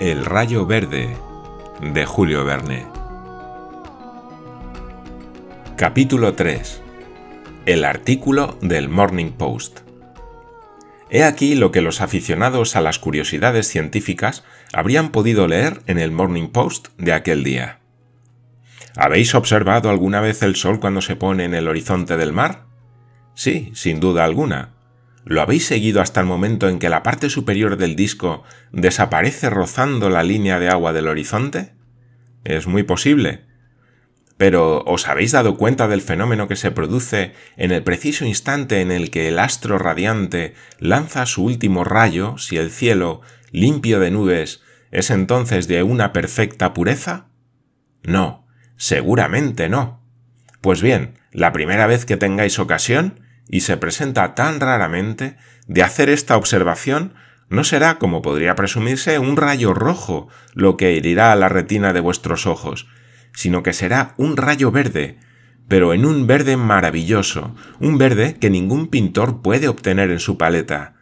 El rayo verde de Julio Verne. Capítulo 3. El artículo del Morning Post. He aquí lo que los aficionados a las curiosidades científicas habrían podido leer en el Morning Post de aquel día. ¿Habéis observado alguna vez el sol cuando se pone en el horizonte del mar? Sí, sin duda alguna ¿Lo habéis seguido hasta el momento en que la parte superior del disco desaparece rozando la línea de agua del horizonte? Es muy posible. Pero ¿os habéis dado cuenta del fenómeno que se produce en el preciso instante en el que el astro radiante lanza su último rayo si el cielo, limpio de nubes, es entonces de una perfecta pureza? No, seguramente no. Pues bien, la primera vez que tengáis ocasión, y se presenta tan raramente, de hacer esta observación no será, como podría presumirse, un rayo rojo lo que herirá a la retina de vuestros ojos, sino que será un rayo verde, pero en un verde maravilloso, un verde que ningún pintor puede obtener en su paleta,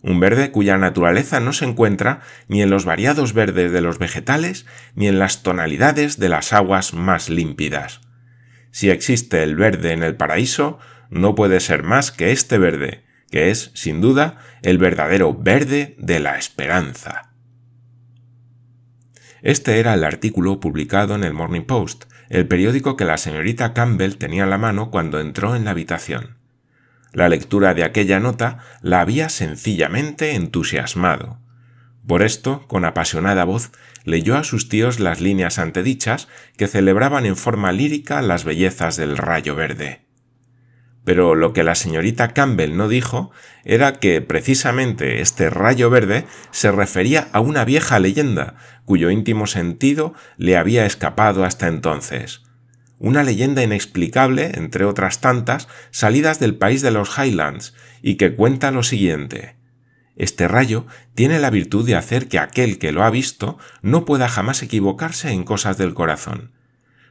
un verde cuya naturaleza no se encuentra ni en los variados verdes de los vegetales ni en las tonalidades de las aguas más límpidas. Si existe el verde en el paraíso, no puede ser más que este verde, que es, sin duda, el verdadero verde de la esperanza. Este era el artículo publicado en el Morning Post, el periódico que la señorita Campbell tenía en la mano cuando entró en la habitación. La lectura de aquella nota la había sencillamente entusiasmado. Por esto, con apasionada voz, leyó a sus tíos las líneas antedichas que celebraban en forma lírica las bellezas del rayo verde. Pero lo que la señorita Campbell no dijo era que precisamente este rayo verde se refería a una vieja leyenda, cuyo íntimo sentido le había escapado hasta entonces. Una leyenda inexplicable, entre otras tantas, salidas del país de los Highlands, y que cuenta lo siguiente. Este rayo tiene la virtud de hacer que aquel que lo ha visto no pueda jamás equivocarse en cosas del corazón.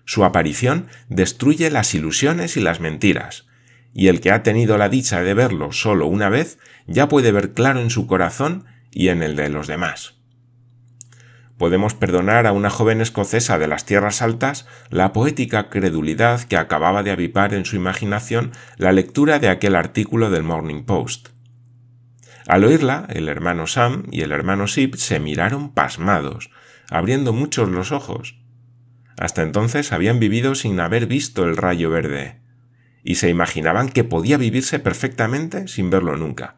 Su aparición destruye las ilusiones y las mentiras, y el que ha tenido la dicha de verlo solo una vez ya puede ver claro en su corazón y en el de los demás. Podemos perdonar a una joven escocesa de las tierras altas la poética credulidad que acababa de avipar en su imaginación la lectura de aquel artículo del Morning Post. Al oírla, el hermano Sam y el hermano Sip se miraron pasmados, abriendo muchos los ojos. Hasta entonces habían vivido sin haber visto el rayo verde y se imaginaban que podía vivirse perfectamente sin verlo nunca.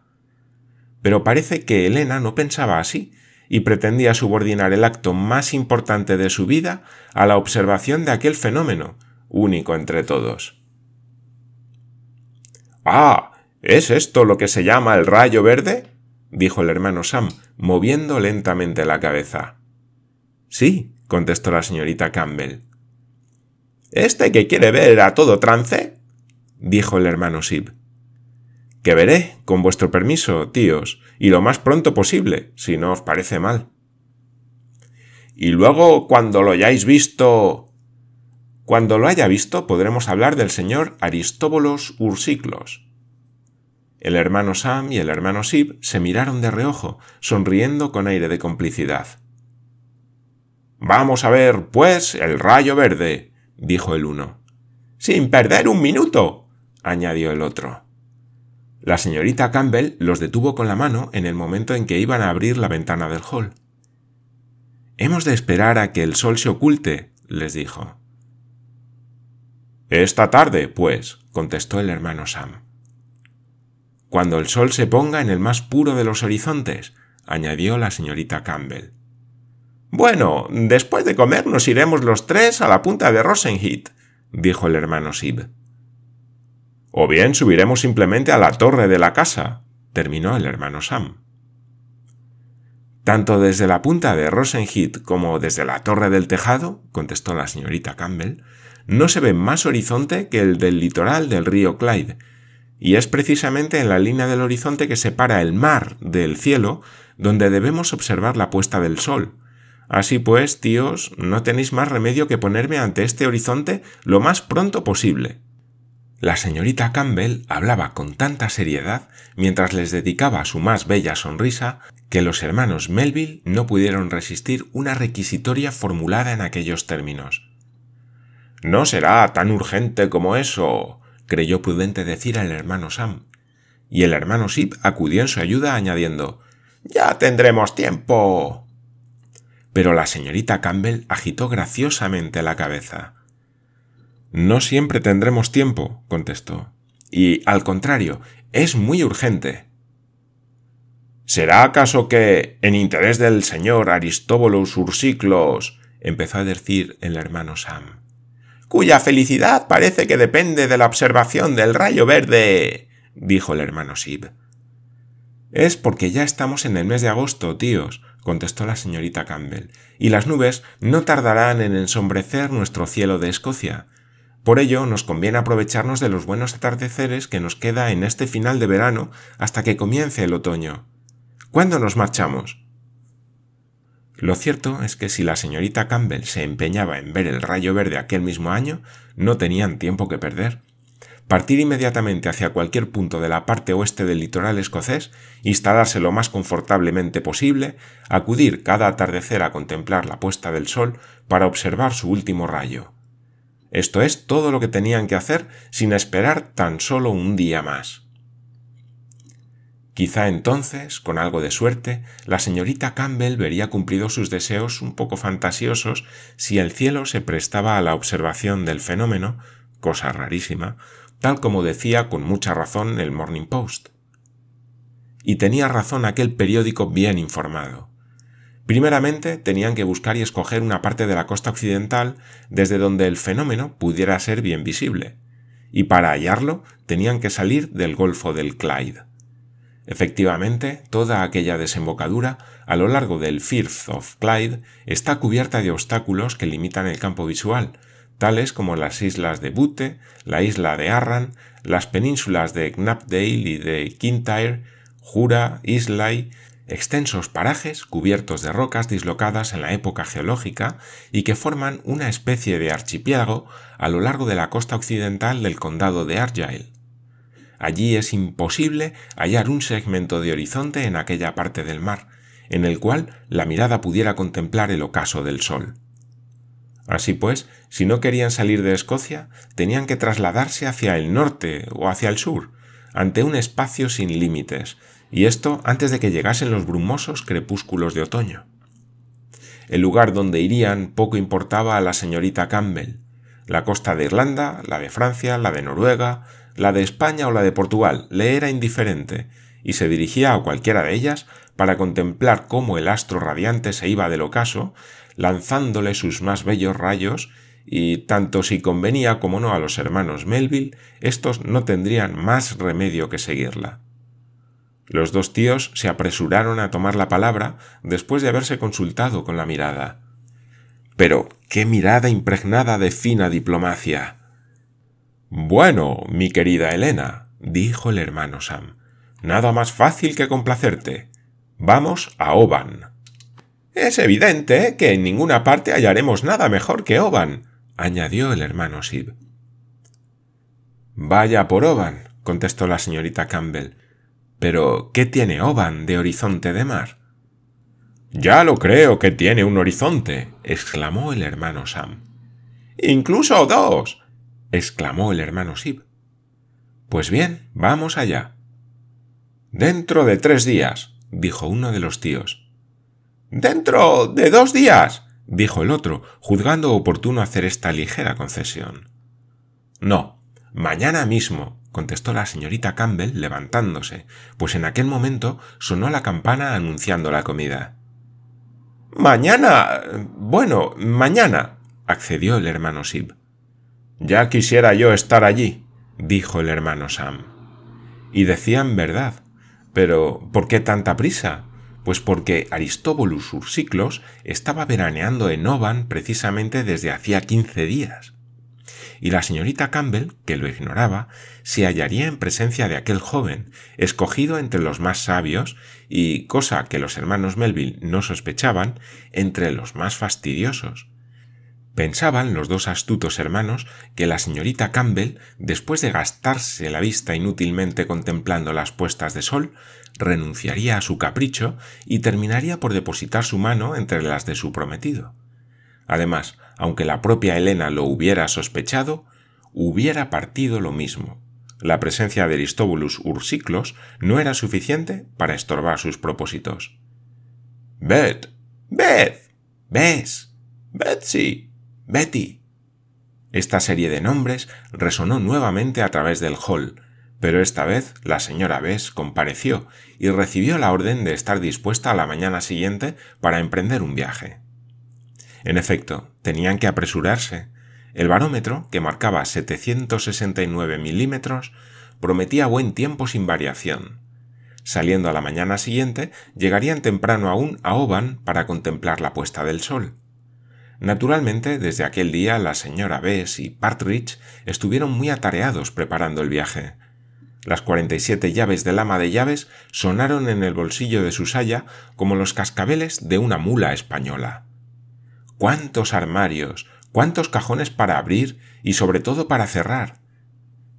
Pero parece que Elena no pensaba así y pretendía subordinar el acto más importante de su vida a la observación de aquel fenómeno, único entre todos. Ah, ¿es esto lo que se llama el rayo verde? dijo el hermano Sam, moviendo lentamente la cabeza. Sí, contestó la señorita Campbell. ¿Este que quiere ver a todo trance? Dijo el hermano Sib. Que veré, con vuestro permiso, tíos, y lo más pronto posible, si no os parece mal. Y luego, cuando lo hayáis visto. Cuando lo haya visto, podremos hablar del señor Aristóbulos Ursiclos. El hermano Sam y el hermano Sib se miraron de reojo, sonriendo con aire de complicidad. Vamos a ver, pues, el rayo verde, dijo el uno. Sin perder un minuto, añadió el otro. La señorita Campbell los detuvo con la mano en el momento en que iban a abrir la ventana del hall. Hemos de esperar a que el sol se oculte, les dijo. Esta tarde, pues, contestó el hermano Sam. Cuando el sol se ponga en el más puro de los horizontes, añadió la señorita Campbell. Bueno, después de comer nos iremos los tres a la punta de Rosenheath, dijo el hermano Sib. O bien subiremos simplemente a la torre de la casa, terminó el hermano Sam. Tanto desde la punta de Rosenheath como desde la torre del tejado, contestó la señorita Campbell, no se ve más horizonte que el del litoral del río Clyde, y es precisamente en la línea del horizonte que separa el mar del cielo donde debemos observar la puesta del sol. Así pues, tíos, no tenéis más remedio que ponerme ante este horizonte lo más pronto posible. La señorita Campbell hablaba con tanta seriedad mientras les dedicaba su más bella sonrisa que los hermanos Melville no pudieron resistir una requisitoria formulada en aquellos términos. No será tan urgente como eso, creyó prudente decir al hermano Sam. Y el hermano Sip acudió en su ayuda añadiendo Ya tendremos tiempo. Pero la señorita Campbell agitó graciosamente la cabeza. No siempre tendremos tiempo, contestó. Y, al contrario, es muy urgente. ¿Será acaso que, en interés del señor Aristóbulos Ursiclos, empezó a decir el hermano Sam, cuya felicidad parece que depende de la observación del rayo verde, dijo el hermano Sib. Es porque ya estamos en el mes de agosto, tíos, contestó la señorita Campbell, y las nubes no tardarán en ensombrecer nuestro cielo de Escocia. Por ello nos conviene aprovecharnos de los buenos atardeceres que nos queda en este final de verano hasta que comience el otoño. ¿Cuándo nos marchamos? Lo cierto es que si la señorita Campbell se empeñaba en ver el rayo verde aquel mismo año, no tenían tiempo que perder partir inmediatamente hacia cualquier punto de la parte oeste del litoral escocés, instalarse lo más confortablemente posible, acudir cada atardecer a contemplar la puesta del sol para observar su último rayo. Esto es todo lo que tenían que hacer sin esperar tan solo un día más. Quizá entonces, con algo de suerte, la señorita Campbell vería cumplidos sus deseos un poco fantasiosos si el cielo se prestaba a la observación del fenómeno, cosa rarísima, tal como decía con mucha razón el Morning Post. Y tenía razón aquel periódico bien informado. Primeramente tenían que buscar y escoger una parte de la costa occidental desde donde el fenómeno pudiera ser bien visible, y para hallarlo tenían que salir del Golfo del Clyde. Efectivamente, toda aquella desembocadura a lo largo del Firth of Clyde está cubierta de obstáculos que limitan el campo visual, tales como las islas de Butte, la isla de Arran, las penínsulas de Knapdale y de Kintyre, Jura, Islay, extensos parajes cubiertos de rocas dislocadas en la época geológica y que forman una especie de archipiélago a lo largo de la costa occidental del condado de Argyll. Allí es imposible hallar un segmento de horizonte en aquella parte del mar, en el cual la mirada pudiera contemplar el ocaso del sol. Así pues, si no querían salir de Escocia, tenían que trasladarse hacia el norte o hacia el sur, ante un espacio sin límites, y esto antes de que llegasen los brumosos crepúsculos de otoño. El lugar donde irían poco importaba a la señorita Campbell. La costa de Irlanda, la de Francia, la de Noruega, la de España o la de Portugal le era indiferente, y se dirigía a cualquiera de ellas para contemplar cómo el astro radiante se iba del ocaso lanzándole sus más bellos rayos, y tanto si convenía como no a los hermanos Melville, estos no tendrían más remedio que seguirla. Los dos tíos se apresuraron a tomar la palabra después de haberse consultado con la mirada. Pero qué mirada impregnada de fina diplomacia. Bueno, mi querida Elena, dijo el hermano Sam, nada más fácil que complacerte. Vamos a Oban. Es evidente que en ninguna parte hallaremos nada mejor que Oban, añadió el hermano Sib. Vaya por Oban, contestó la señorita Campbell. Pero, ¿qué tiene Oban de horizonte de mar? Ya lo creo que tiene un horizonte, exclamó el hermano Sam. Incluso dos, exclamó el hermano Sib. Pues bien, vamos allá. Dentro de tres días, dijo uno de los tíos. Dentro de dos días, dijo el otro, juzgando oportuno hacer esta ligera concesión. No, mañana mismo, contestó la señorita Campbell levantándose, pues en aquel momento sonó la campana anunciando la comida. Mañana. Bueno, mañana, accedió el hermano Sib. Ya quisiera yo estar allí, dijo el hermano Sam. Y decían verdad. Pero ¿por qué tanta prisa? Pues porque Aristóbulos Ursiclos estaba veraneando en Oban precisamente desde hacía quince días. Y la señorita Campbell, que lo ignoraba, se hallaría en presencia de aquel joven, escogido entre los más sabios y, cosa que los hermanos Melville no sospechaban, entre los más fastidiosos. Pensaban los dos astutos hermanos que la señorita Campbell, después de gastarse la vista inútilmente contemplando las puestas de sol, renunciaría a su capricho y terminaría por depositar su mano entre las de su prometido. Además, aunque la propia Elena lo hubiera sospechado, hubiera partido lo mismo. La presencia de Aristóbulus Ursiclos no era suficiente para estorbar sus propósitos. Beth. Beth. Bess. Betsy. Betty. Esta serie de nombres resonó nuevamente a través del hall, pero esta vez la señora Bess compareció y recibió la orden de estar dispuesta a la mañana siguiente para emprender un viaje. En efecto, tenían que apresurarse. El barómetro, que marcaba 769 milímetros, prometía buen tiempo sin variación. Saliendo a la mañana siguiente, llegarían temprano aún a Oban para contemplar la puesta del sol. Naturalmente, desde aquel día la señora Bess y Partridge estuvieron muy atareados preparando el viaje. Las cuarenta y siete llaves del ama de llaves sonaron en el bolsillo de su saya como los cascabeles de una mula española cuántos armarios, cuántos cajones para abrir y sobre todo para cerrar.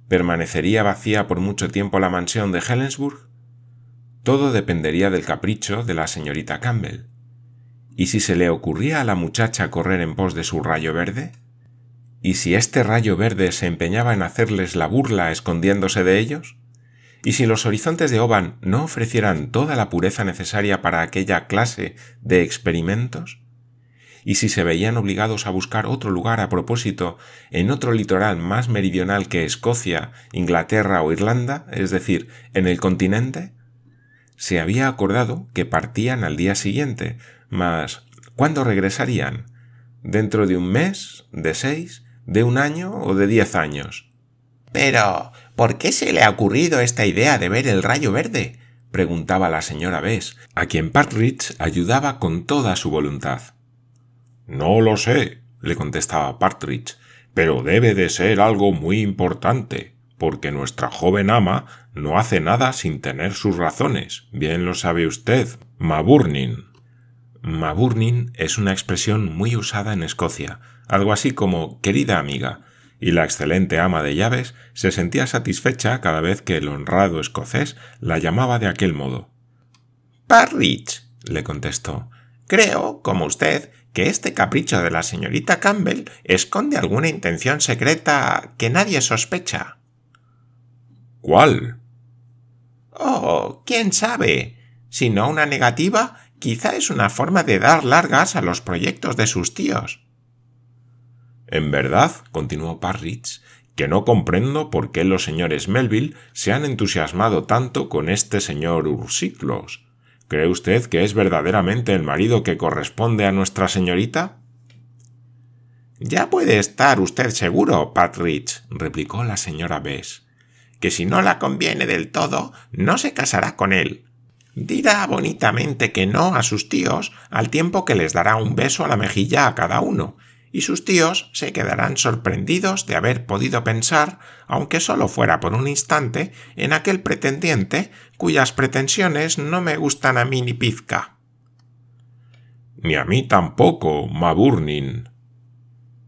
¿Permanecería vacía por mucho tiempo la mansión de Helensburg? Todo dependería del capricho de la señorita Campbell. ¿Y si se le ocurría a la muchacha correr en pos de su rayo verde? ¿Y si este rayo verde se empeñaba en hacerles la burla escondiéndose de ellos? ¿Y si los horizontes de Oban no ofrecieran toda la pureza necesaria para aquella clase de experimentos? Y si se veían obligados a buscar otro lugar a propósito en otro litoral más meridional que Escocia, Inglaterra o Irlanda, es decir, en el continente? Se había acordado que partían al día siguiente, mas ¿cuándo regresarían? ¿Dentro de un mes? ¿De seis? ¿De un año o de diez años? Pero, ¿por qué se le ha ocurrido esta idea de ver el rayo verde? preguntaba la señora Bess, a quien Partridge ayudaba con toda su voluntad. No lo sé, le contestaba Partridge, pero debe de ser algo muy importante, porque nuestra joven ama no hace nada sin tener sus razones. Bien lo sabe usted, Maburnin. Maburnin es una expresión muy usada en Escocia, algo así como querida amiga, y la excelente ama de llaves se sentía satisfecha cada vez que el honrado escocés la llamaba de aquel modo. Partridge, le contestó, creo, como usted, que este capricho de la señorita Campbell esconde alguna intención secreta que nadie sospecha. ¿Cuál? Oh, quién sabe. Si no una negativa, quizá es una forma de dar largas a los proyectos de sus tíos. En verdad, continuó Parridge, que no comprendo por qué los señores Melville se han entusiasmado tanto con este señor Ursiclos. ¿Cree usted que es verdaderamente el marido que corresponde a nuestra señorita? Ya puede estar usted seguro, Patridge, replicó la señora Bess, que si no la conviene del todo, no se casará con él. Dirá bonitamente que no a sus tíos al tiempo que les dará un beso a la mejilla a cada uno, y sus tíos se quedarán sorprendidos de haber podido pensar, aunque solo fuera por un instante, en aquel pretendiente cuyas pretensiones no me gustan a mí ni pizca. Ni a mí tampoco, Maburnin.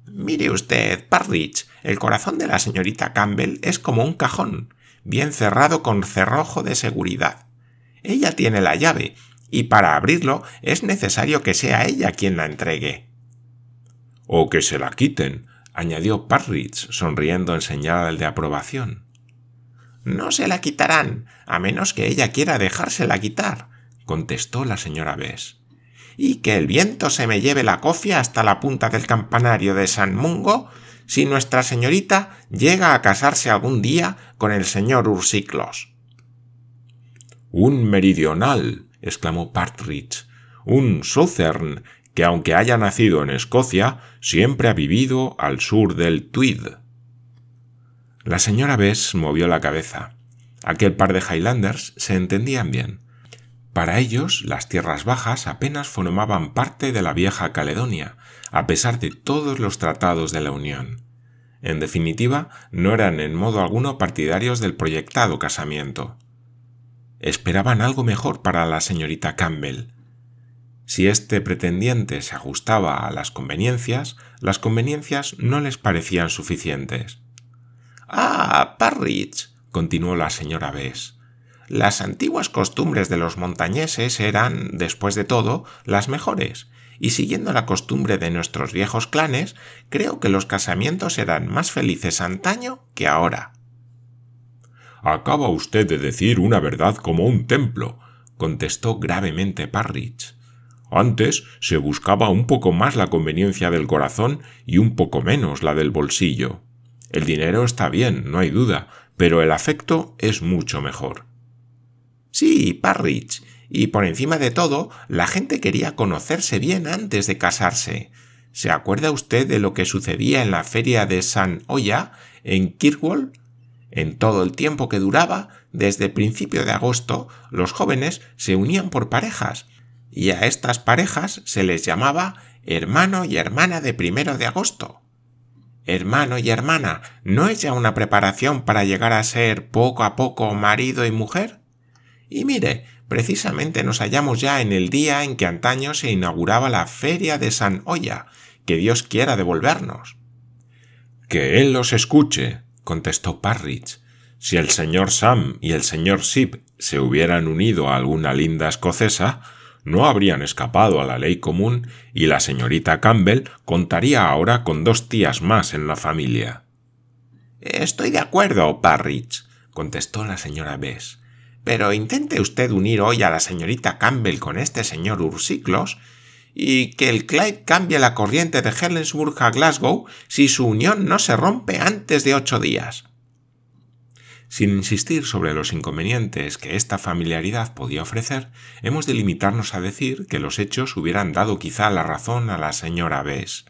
Mire usted, Parridge, el corazón de la señorita Campbell es como un cajón, bien cerrado con cerrojo de seguridad. Ella tiene la llave, y para abrirlo es necesario que sea ella quien la entregue. O que se la quiten, añadió Parridge, sonriendo en señal de aprobación. No se la quitarán, a menos que ella quiera dejársela quitar, contestó la señora Bess. Y que el viento se me lleve la cofia hasta la punta del campanario de San Mungo si nuestra señorita llega a casarse algún día con el señor Ursiclos. Un meridional, exclamó Partridge, un Southern que aunque haya nacido en Escocia, siempre ha vivido al sur del Tweed. La señora Bess movió la cabeza. Aquel par de Highlanders se entendían bien. Para ellos, las tierras bajas apenas formaban parte de la vieja Caledonia, a pesar de todos los tratados de la Unión. En definitiva, no eran en modo alguno partidarios del proyectado casamiento. Esperaban algo mejor para la señorita Campbell, Si este pretendiente se ajustaba a las conveniencias, las conveniencias no les parecían suficientes. Ah, Parridge, continuó la señora Bess. Las antiguas costumbres de los montañeses eran, después de todo, las mejores, y siguiendo la costumbre de nuestros viejos clanes, creo que los casamientos eran más felices antaño que ahora. Acaba usted de decir una verdad como un templo, contestó gravemente Parridge. Antes se buscaba un poco más la conveniencia del corazón y un poco menos la del bolsillo. El dinero está bien, no hay duda, pero el afecto es mucho mejor. Sí, Parridge, y por encima de todo, la gente quería conocerse bien antes de casarse. ¿Se acuerda usted de lo que sucedía en la feria de San Oya, en Kirkwall? En todo el tiempo que duraba, desde principio de agosto, los jóvenes se unían por parejas, y a estas parejas se les llamaba hermano y hermana de primero de agosto. Hermano y hermana, ¿no es ya una preparación para llegar a ser poco a poco marido y mujer? Y mire, precisamente nos hallamos ya en el día en que antaño se inauguraba la feria de San Oya, que Dios quiera devolvernos. Que él los escuche, contestó Parridge. Si el señor Sam y el señor Sip se hubieran unido a alguna linda escocesa, no habrían escapado a la ley común y la señorita Campbell contaría ahora con dos tías más en la familia. Estoy de acuerdo, Parridge, contestó la señora Bess. Pero intente usted unir hoy a la señorita Campbell con este señor Ursiclos y que el Clyde cambie la corriente de Helensburg a Glasgow si su unión no se rompe antes de ocho días. Sin insistir sobre los inconvenientes que esta familiaridad podía ofrecer, hemos de limitarnos a decir que los hechos hubieran dado quizá la razón a la señora Bess.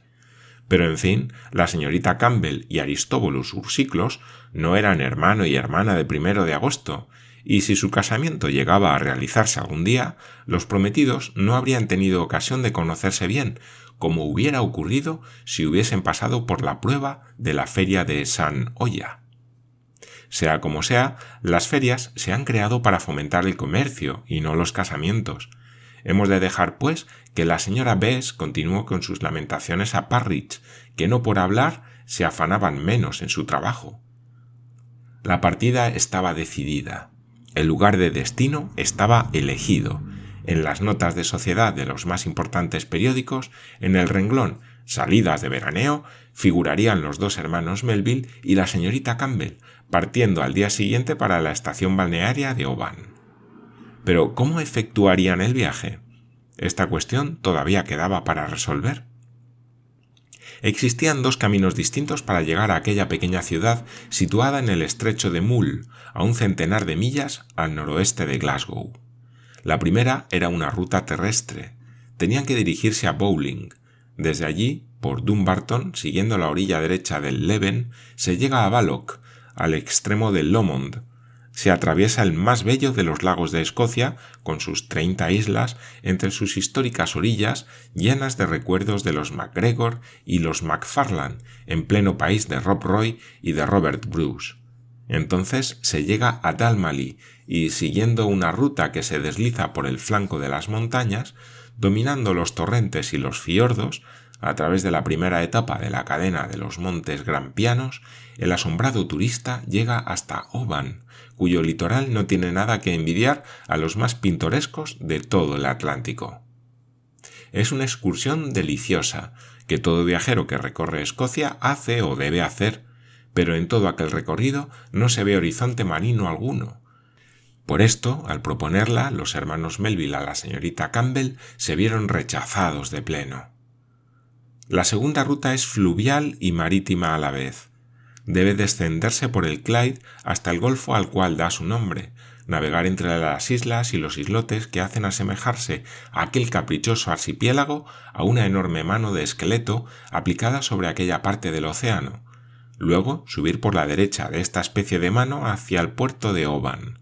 Pero en fin, la señorita Campbell y Aristóbulos Ursiclos no eran hermano y hermana de primero de agosto, y si su casamiento llegaba a realizarse algún día, los prometidos no habrían tenido ocasión de conocerse bien, como hubiera ocurrido si hubiesen pasado por la prueba de la feria de San Oya. Sea como sea, las ferias se han creado para fomentar el comercio y no los casamientos. Hemos de dejar, pues, que la señora Bess continuó con sus lamentaciones a Parridge, que no por hablar se afanaban menos en su trabajo. La partida estaba decidida. El lugar de destino estaba elegido. En las notas de sociedad de los más importantes periódicos, en el renglón Salidas de veraneo, figurarían los dos hermanos Melville y la señorita Campbell, partiendo al día siguiente para la estación balnearia de Oban. Pero ¿cómo efectuarían el viaje? Esta cuestión todavía quedaba para resolver. Existían dos caminos distintos para llegar a aquella pequeña ciudad situada en el estrecho de Mull, a un centenar de millas al noroeste de Glasgow. La primera era una ruta terrestre. Tenían que dirigirse a Bowling. Desde allí, por Dumbarton, siguiendo la orilla derecha del Leven, se llega a Balloch, al extremo del Lomond. Se atraviesa el más bello de los lagos de Escocia, con sus treinta islas, entre sus históricas orillas, llenas de recuerdos de los MacGregor y los MacFarlane, en pleno país de Rob Roy y de Robert Bruce. Entonces se llega a Dalmally y, siguiendo una ruta que se desliza por el flanco de las montañas, dominando los torrentes y los fiordos, a través de la primera etapa de la cadena de los montes Grampianos, el asombrado turista llega hasta Oban, cuyo litoral no tiene nada que envidiar a los más pintorescos de todo el Atlántico. Es una excursión deliciosa, que todo viajero que recorre Escocia hace o debe hacer, pero en todo aquel recorrido no se ve horizonte marino alguno. Por esto, al proponerla, los hermanos Melville a la señorita Campbell se vieron rechazados de pleno. La segunda ruta es fluvial y marítima a la vez. Debe descenderse por el Clyde hasta el golfo al cual da su nombre, navegar entre las islas y los islotes que hacen asemejarse a aquel caprichoso archipiélago a una enorme mano de esqueleto aplicada sobre aquella parte del océano, luego subir por la derecha de esta especie de mano hacia el puerto de Oban.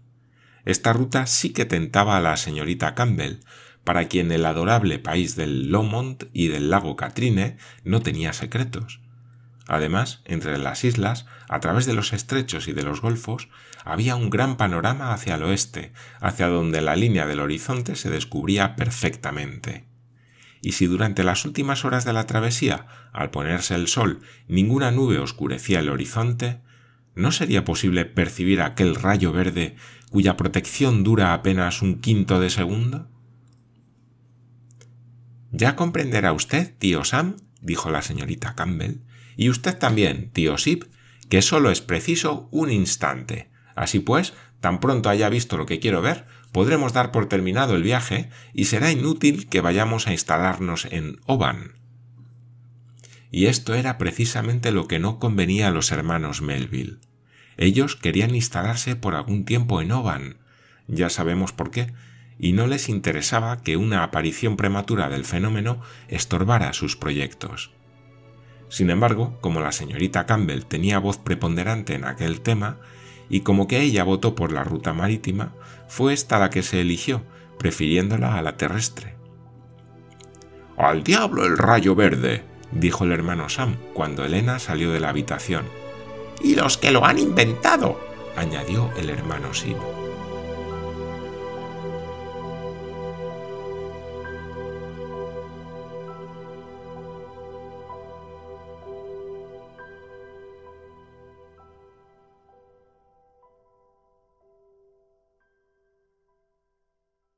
Esta ruta sí que tentaba a la señorita Campbell, para quien el adorable país del Lomond y del lago Catrine no tenía secretos. Además, entre las islas, a través de los estrechos y de los golfos, había un gran panorama hacia el oeste, hacia donde la línea del horizonte se descubría perfectamente. y si durante las últimas horas de la travesía, al ponerse el sol, ninguna nube oscurecía el horizonte, ¿no sería posible percibir aquel rayo verde cuya protección dura apenas un quinto de segundo? Ya comprenderá usted, tío Sam, dijo la señorita Campbell, y usted también, tío Sip, que solo es preciso un instante. Así pues, tan pronto haya visto lo que quiero ver, podremos dar por terminado el viaje y será inútil que vayamos a instalarnos en Oban. Y esto era precisamente lo que no convenía a los hermanos Melville. Ellos querían instalarse por algún tiempo en Oban, ya sabemos por qué, y no les interesaba que una aparición prematura del fenómeno estorbara sus proyectos. Sin embargo, como la señorita Campbell tenía voz preponderante en aquel tema, y como que ella votó por la ruta marítima, fue esta la que se eligió, prefiriéndola a la terrestre. Al diablo el rayo verde, dijo el hermano Sam cuando Elena salió de la habitación. Y los que lo han inventado, añadió el hermano Sim.